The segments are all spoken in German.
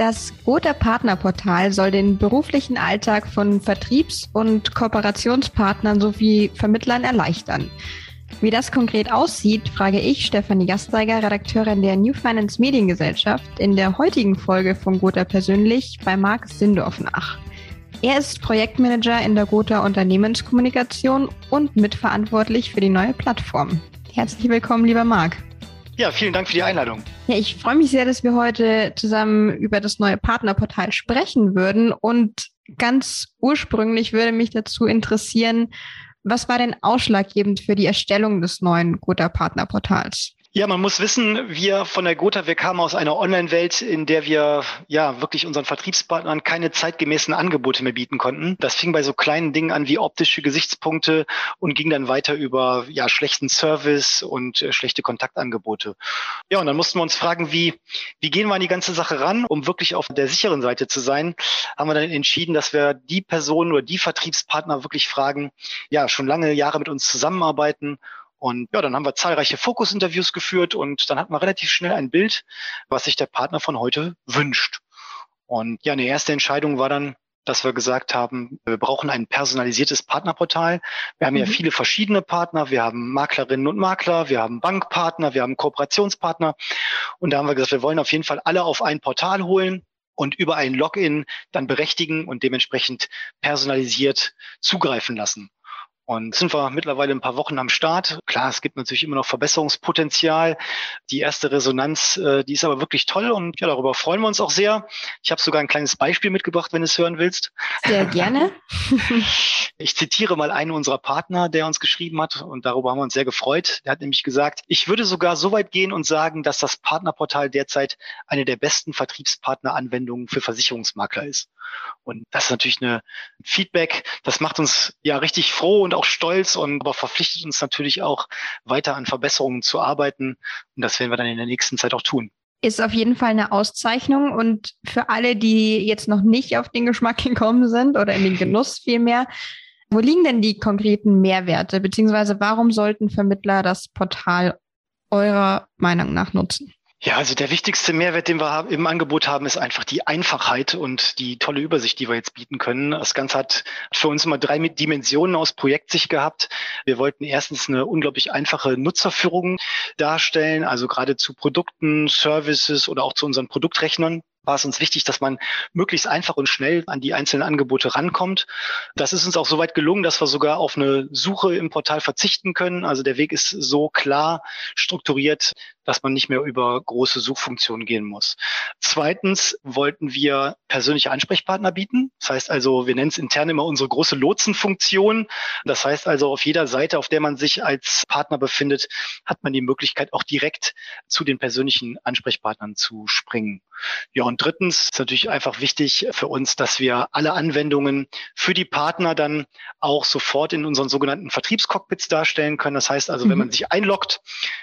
Das Gotha Partnerportal soll den beruflichen Alltag von Vertriebs- und Kooperationspartnern sowie Vermittlern erleichtern. Wie das konkret aussieht, frage ich Stefanie Gasteiger, Redakteurin der New Finance Mediengesellschaft, in der heutigen Folge von Gotha persönlich bei Marc Sindorf nach. Er ist Projektmanager in der Gotha Unternehmenskommunikation und mitverantwortlich für die neue Plattform. Herzlich willkommen, lieber Marc. Ja, vielen Dank für die Einladung. Ja, ich freue mich sehr, dass wir heute zusammen über das neue Partnerportal sprechen würden. Und ganz ursprünglich würde mich dazu interessieren, was war denn ausschlaggebend für die Erstellung des neuen Gotha Partnerportals? Ja, man muss wissen, wir von der Gotha, wir kamen aus einer Online-Welt, in der wir ja wirklich unseren Vertriebspartnern keine zeitgemäßen Angebote mehr bieten konnten. Das fing bei so kleinen Dingen an wie optische Gesichtspunkte und ging dann weiter über ja schlechten Service und äh, schlechte Kontaktangebote. Ja, und dann mussten wir uns fragen, wie wie gehen wir an die ganze Sache ran, um wirklich auf der sicheren Seite zu sein? Haben wir dann entschieden, dass wir die Personen oder die Vertriebspartner wirklich fragen, ja schon lange Jahre mit uns zusammenarbeiten und ja, dann haben wir zahlreiche Fokusinterviews geführt und dann hatten wir relativ schnell ein Bild, was sich der Partner von heute wünscht. Und ja, eine erste Entscheidung war dann, dass wir gesagt haben, wir brauchen ein personalisiertes Partnerportal. Wir haben mhm. ja viele verschiedene Partner. Wir haben Maklerinnen und Makler, wir haben Bankpartner, wir haben Kooperationspartner. Und da haben wir gesagt, wir wollen auf jeden Fall alle auf ein Portal holen und über ein Login dann berechtigen und dementsprechend personalisiert zugreifen lassen. Und sind wir mittlerweile ein paar Wochen am Start. Klar, es gibt natürlich immer noch Verbesserungspotenzial. Die erste Resonanz, äh, die ist aber wirklich toll und ja, darüber freuen wir uns auch sehr. Ich habe sogar ein kleines Beispiel mitgebracht, wenn du es hören willst. Sehr gerne. ich zitiere mal einen unserer Partner, der uns geschrieben hat und darüber haben wir uns sehr gefreut. Der hat nämlich gesagt, ich würde sogar so weit gehen und sagen, dass das Partnerportal derzeit eine der besten Vertriebspartneranwendungen für Versicherungsmakler ist. Und das ist natürlich eine Feedback, das macht uns ja richtig froh und auch stolz und aber verpflichtet uns natürlich auch weiter an Verbesserungen zu arbeiten. Und das werden wir dann in der nächsten Zeit auch tun. Ist auf jeden Fall eine Auszeichnung und für alle, die jetzt noch nicht auf den Geschmack gekommen sind oder in den Genuss vielmehr, wo liegen denn die konkreten Mehrwerte, beziehungsweise warum sollten Vermittler das Portal eurer Meinung nach nutzen? Ja, also der wichtigste Mehrwert, den wir im Angebot haben, ist einfach die Einfachheit und die tolle Übersicht, die wir jetzt bieten können. Das Ganze hat für uns immer drei Dimensionen aus Projektsicht gehabt. Wir wollten erstens eine unglaublich einfache Nutzerführung darstellen, also gerade zu Produkten, Services oder auch zu unseren Produktrechnern war es uns wichtig, dass man möglichst einfach und schnell an die einzelnen Angebote rankommt. Das ist uns auch soweit gelungen, dass wir sogar auf eine Suche im Portal verzichten können. Also der Weg ist so klar strukturiert, dass man nicht mehr über große Suchfunktionen gehen muss. Zweitens wollten wir persönliche Ansprechpartner bieten. Das heißt also, wir nennen es intern immer unsere große Lotsenfunktion. Das heißt also, auf jeder Seite, auf der man sich als Partner befindet, hat man die Möglichkeit, auch direkt zu den persönlichen Ansprechpartnern zu springen. Ja, und drittens ist natürlich einfach wichtig für uns, dass wir alle Anwendungen für die Partner dann auch sofort in unseren sogenannten Vertriebscockpits darstellen können. Das heißt also, mhm. wenn man sich einloggt,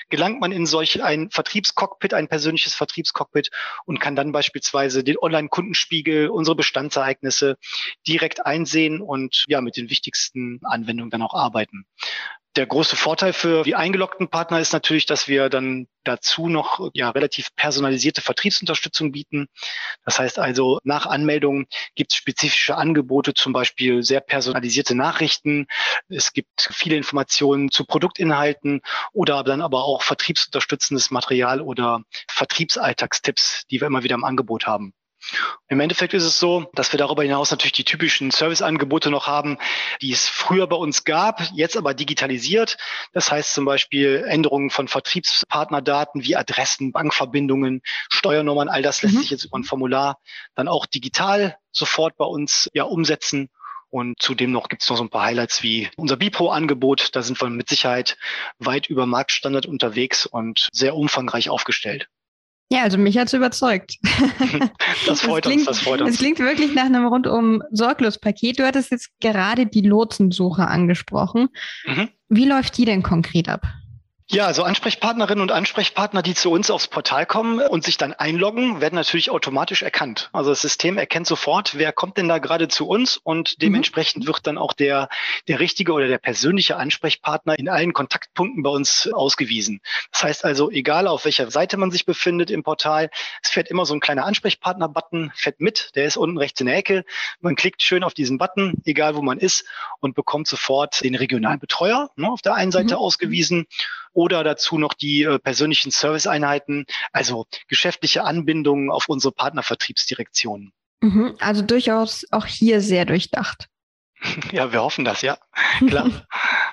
gelangt man in solch ein Vertriebscockpit, ein persönliches Vertriebscockpit und kann dann beispielsweise den Online-Kundenspiegel, unsere Bestandsereignisse direkt einsehen und ja, mit den wichtigsten Anwendungen dann auch arbeiten. Der große Vorteil für die eingeloggten Partner ist natürlich, dass wir dann dazu noch ja, relativ personalisierte Vertriebsunterstützung bieten. Das heißt also, nach Anmeldung gibt es spezifische Angebote, zum Beispiel sehr personalisierte Nachrichten. Es gibt viele Informationen zu Produktinhalten oder dann aber auch vertriebsunterstützendes Material oder Vertriebsalltagstipps, die wir immer wieder im Angebot haben. Im Endeffekt ist es so, dass wir darüber hinaus natürlich die typischen Serviceangebote noch haben, die es früher bei uns gab, jetzt aber digitalisiert. Das heißt zum Beispiel Änderungen von Vertriebspartnerdaten wie Adressen, Bankverbindungen, Steuernummern, all das lässt mhm. sich jetzt über ein Formular dann auch digital sofort bei uns ja umsetzen. Und zudem noch gibt es noch so ein paar Highlights wie unser Bipro-Angebot. Da sind wir mit Sicherheit weit über Marktstandard unterwegs und sehr umfangreich aufgestellt. Ja, also mich hat's überzeugt. Das freut das klingt, uns, das freut uns. Es klingt wirklich nach einem rundum sorglos Paket. Du hattest jetzt gerade die Lotsensuche angesprochen. Mhm. Wie läuft die denn konkret ab? Ja, also Ansprechpartnerinnen und Ansprechpartner, die zu uns aufs Portal kommen und sich dann einloggen, werden natürlich automatisch erkannt. Also das System erkennt sofort, wer kommt denn da gerade zu uns und mhm. dementsprechend mhm. wird dann auch der, der richtige oder der persönliche Ansprechpartner in allen Kontaktpunkten bei uns ausgewiesen. Das heißt also, egal auf welcher Seite man sich befindet im Portal, es fährt immer so ein kleiner Ansprechpartner-Button, fährt mit, der ist unten rechts in der Ecke. Man klickt schön auf diesen Button, egal wo man ist und bekommt sofort den regionalen Betreuer ne, auf der einen Seite mhm. ausgewiesen oder dazu noch die äh, persönlichen Serviceeinheiten, also geschäftliche Anbindungen auf unsere Partnervertriebsdirektionen. Mhm, also durchaus auch hier sehr durchdacht. Ja, wir hoffen das, ja. Klar.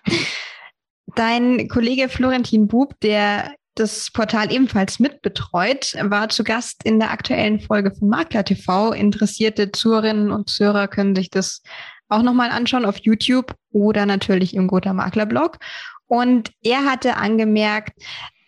Dein Kollege Florentin Bub, der das Portal ebenfalls mitbetreut, war zu Gast in der aktuellen Folge von Makler TV. Interessierte Zuhörerinnen und Zuhörer können sich das auch nochmal anschauen auf YouTube oder natürlich im Gotha Makler Blog. Und er hatte angemerkt,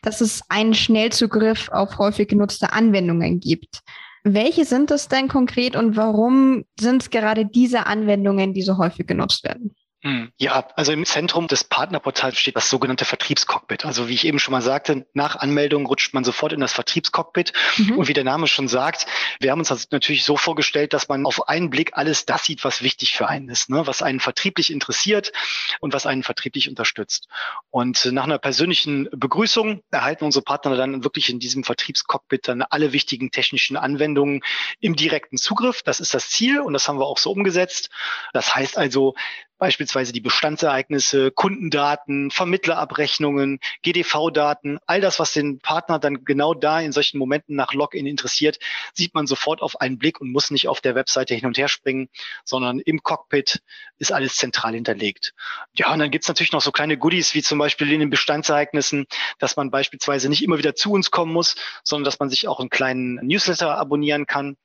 dass es einen Schnellzugriff auf häufig genutzte Anwendungen gibt. Welche sind es denn konkret und warum sind es gerade diese Anwendungen, die so häufig genutzt werden? Hm. Ja, also im Zentrum des Partnerportals steht das sogenannte Vertriebscockpit. Also wie ich eben schon mal sagte, nach Anmeldung rutscht man sofort in das Vertriebscockpit. Mhm. Und wie der Name schon sagt, wir haben uns das natürlich so vorgestellt, dass man auf einen Blick alles das sieht, was wichtig für einen ist, ne? was einen vertrieblich interessiert und was einen vertrieblich unterstützt. Und nach einer persönlichen Begrüßung erhalten unsere Partner dann wirklich in diesem Vertriebscockpit dann alle wichtigen technischen Anwendungen im direkten Zugriff. Das ist das Ziel und das haben wir auch so umgesetzt. Das heißt also, beispielsweise die Bestandsereignisse, Kundendaten, Vermittlerabrechnungen, GDV-Daten, all das, was den Partner dann genau da in solchen Momenten nach Login interessiert, sieht man sofort auf einen Blick und muss nicht auf der Webseite hin und her springen, sondern im Cockpit ist alles zentral hinterlegt. Ja, und dann gibt's natürlich noch so kleine Goodies, wie zum Beispiel in den Bestandsereignissen, dass man beispielsweise nicht immer wieder zu uns kommen muss, sondern dass man sich auch einen kleinen Newsletter abonnieren kann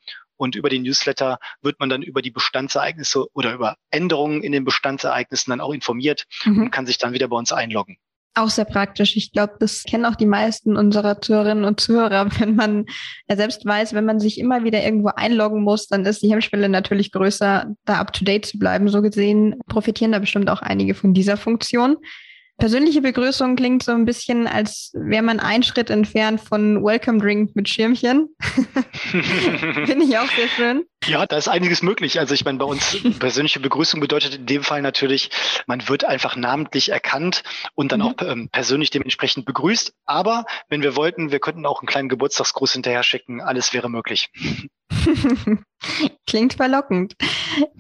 und über den Newsletter wird man dann über die Bestandsereignisse oder über Änderungen in den Bestandsereignissen dann auch informiert mhm. und kann sich dann wieder bei uns einloggen. Auch sehr praktisch. Ich glaube, das kennen auch die meisten unserer Zuhörerinnen und Zuhörer. Wenn man ja selbst weiß, wenn man sich immer wieder irgendwo einloggen muss, dann ist die Hemmschwelle natürlich größer, da up to date zu bleiben. So gesehen profitieren da bestimmt auch einige von dieser Funktion. Persönliche Begrüßung klingt so ein bisschen, als wäre man einen Schritt entfernt von Welcome Drink mit Schirmchen. Finde ich auch sehr schön. Ja, da ist einiges möglich. Also ich meine, bei uns persönliche Begrüßung bedeutet in dem Fall natürlich, man wird einfach namentlich erkannt und dann mhm. auch ähm, persönlich dementsprechend begrüßt. Aber wenn wir wollten, wir könnten auch einen kleinen Geburtstagsgruß hinterher schicken. Alles wäre möglich. Klingt verlockend.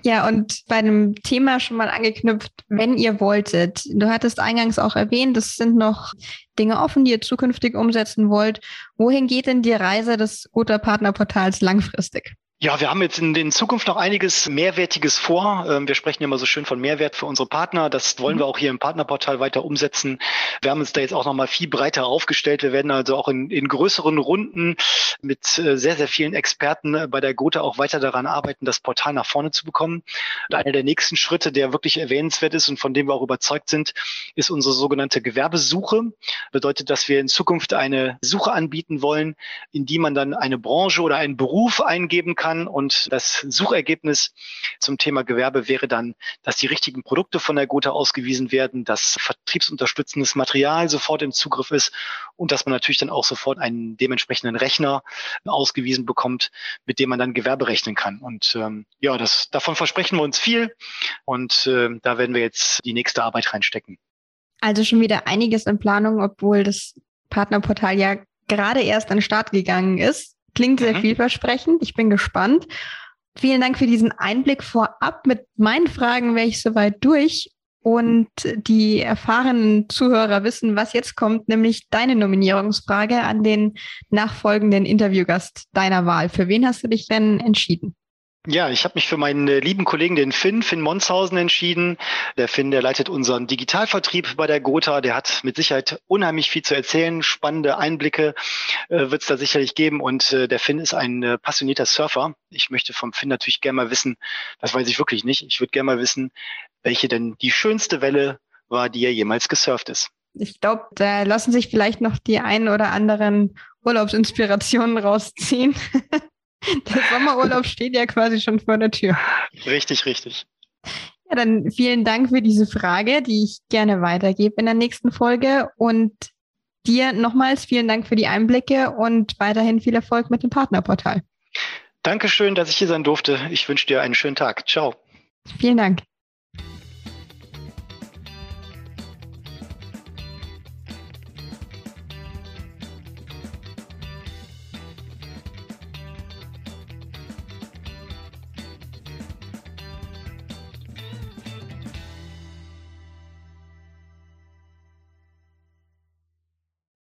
Ja, und bei dem Thema schon mal angeknüpft, wenn ihr wolltet. Du hattest eingangs auch erwähnt, es sind noch Dinge offen, die ihr zukünftig umsetzen wollt. Wohin geht denn die Reise des Guter Partnerportals langfristig? Ja, wir haben jetzt in, in Zukunft noch einiges Mehrwertiges vor. Ähm, wir sprechen immer so schön von Mehrwert für unsere Partner. Das wollen wir mhm. auch hier im Partnerportal weiter umsetzen. Wir haben uns da jetzt auch nochmal viel breiter aufgestellt. Wir werden also auch in, in größeren Runden mit äh, sehr, sehr vielen Experten bei der Gotha auch weiter daran arbeiten, das Portal nach vorne zu bekommen. Und einer der nächsten Schritte, der wirklich erwähnenswert ist und von dem wir auch überzeugt sind, ist unsere sogenannte Gewerbesuche. Bedeutet, dass wir in Zukunft eine Suche anbieten wollen, in die man dann eine Branche oder einen Beruf eingeben kann kann. Und das Suchergebnis zum Thema Gewerbe wäre dann, dass die richtigen Produkte von der Gotha ausgewiesen werden, dass vertriebsunterstützendes Material sofort im Zugriff ist und dass man natürlich dann auch sofort einen dementsprechenden Rechner ausgewiesen bekommt, mit dem man dann Gewerbe rechnen kann. Und ähm, ja, das, davon versprechen wir uns viel und äh, da werden wir jetzt die nächste Arbeit reinstecken. Also schon wieder einiges in Planung, obwohl das Partnerportal ja gerade erst an den Start gegangen ist. Klingt sehr mhm. vielversprechend. Ich bin gespannt. Vielen Dank für diesen Einblick vorab. Mit meinen Fragen wäre ich soweit durch. Und die erfahrenen Zuhörer wissen, was jetzt kommt, nämlich deine Nominierungsfrage an den nachfolgenden Interviewgast deiner Wahl. Für wen hast du dich denn entschieden? Ja, ich habe mich für meinen äh, lieben Kollegen, den Finn, Finn Monshausen, entschieden. Der Finn, der leitet unseren Digitalvertrieb bei der Gotha. Der hat mit Sicherheit unheimlich viel zu erzählen. Spannende Einblicke äh, wird es da sicherlich geben. Und äh, der Finn ist ein äh, passionierter Surfer. Ich möchte vom Finn natürlich gerne mal wissen, das weiß ich wirklich nicht, ich würde gerne mal wissen, welche denn die schönste Welle war, die er jemals gesurft ist. Ich glaube, da lassen sich vielleicht noch die ein oder anderen Urlaubsinspirationen rausziehen. Der Sommerurlaub steht ja quasi schon vor der Tür. Richtig, richtig. Ja, dann vielen Dank für diese Frage, die ich gerne weitergebe in der nächsten Folge. Und Dir nochmals vielen Dank für die Einblicke und weiterhin viel Erfolg mit dem Partnerportal. Dankeschön, dass ich hier sein durfte. Ich wünsche dir einen schönen Tag. Ciao. Vielen Dank.